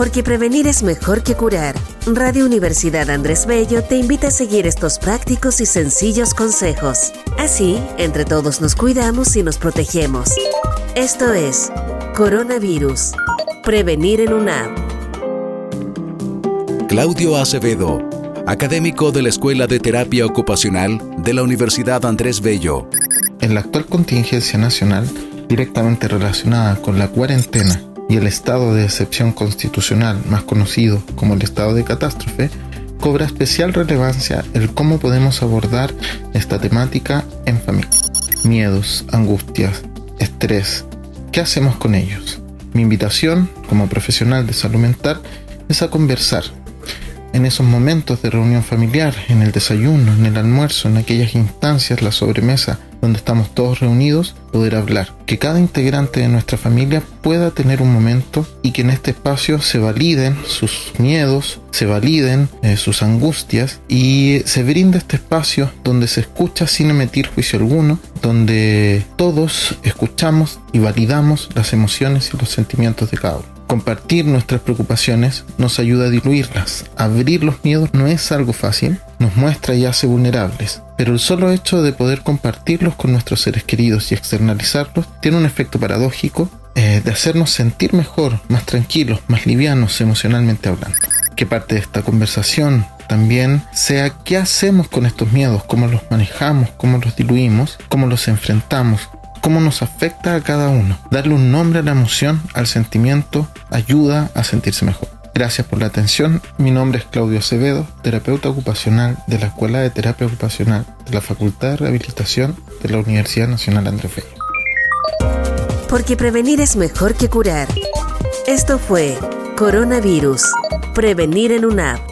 Porque prevenir es mejor que curar. Radio Universidad Andrés Bello te invita a seguir estos prácticos y sencillos consejos. Así, entre todos nos cuidamos y nos protegemos. Esto es Coronavirus. Prevenir en una Claudio Acevedo, académico de la Escuela de Terapia Ocupacional de la Universidad Andrés Bello. En la actual contingencia nacional, directamente relacionada con la cuarentena y el estado de excepción constitucional más conocido como el estado de catástrofe, cobra especial relevancia el cómo podemos abordar esta temática en familia. Miedos, angustias, estrés, ¿qué hacemos con ellos? Mi invitación como profesional de salud mental es a conversar en esos momentos de reunión familiar, en el desayuno, en el almuerzo, en aquellas instancias, la sobremesa, donde estamos todos reunidos, poder hablar. Que cada integrante de nuestra familia pueda tener un momento y que en este espacio se validen sus miedos, se validen eh, sus angustias y se brinde este espacio donde se escucha sin emitir juicio alguno, donde todos escuchamos y validamos las emociones y los sentimientos de cada uno. Compartir nuestras preocupaciones nos ayuda a diluirlas. Abrir los miedos no es algo fácil, nos muestra y hace vulnerables, pero el solo hecho de poder compartirlos con nuestros seres queridos y externalizarlos tiene un efecto paradójico eh, de hacernos sentir mejor, más tranquilos, más livianos emocionalmente hablando. Que parte de esta conversación también sea qué hacemos con estos miedos, cómo los manejamos, cómo los diluimos, cómo los enfrentamos, cómo nos afecta a cada uno. Darle un nombre a la emoción, al sentimiento, ayuda a sentirse mejor. Gracias por la atención. Mi nombre es Claudio Acevedo, terapeuta ocupacional de la Escuela de Terapia Ocupacional de la Facultad de Rehabilitación de la Universidad Nacional Andrés Bello. Porque prevenir es mejor que curar. Esto fue Coronavirus. Prevenir en una app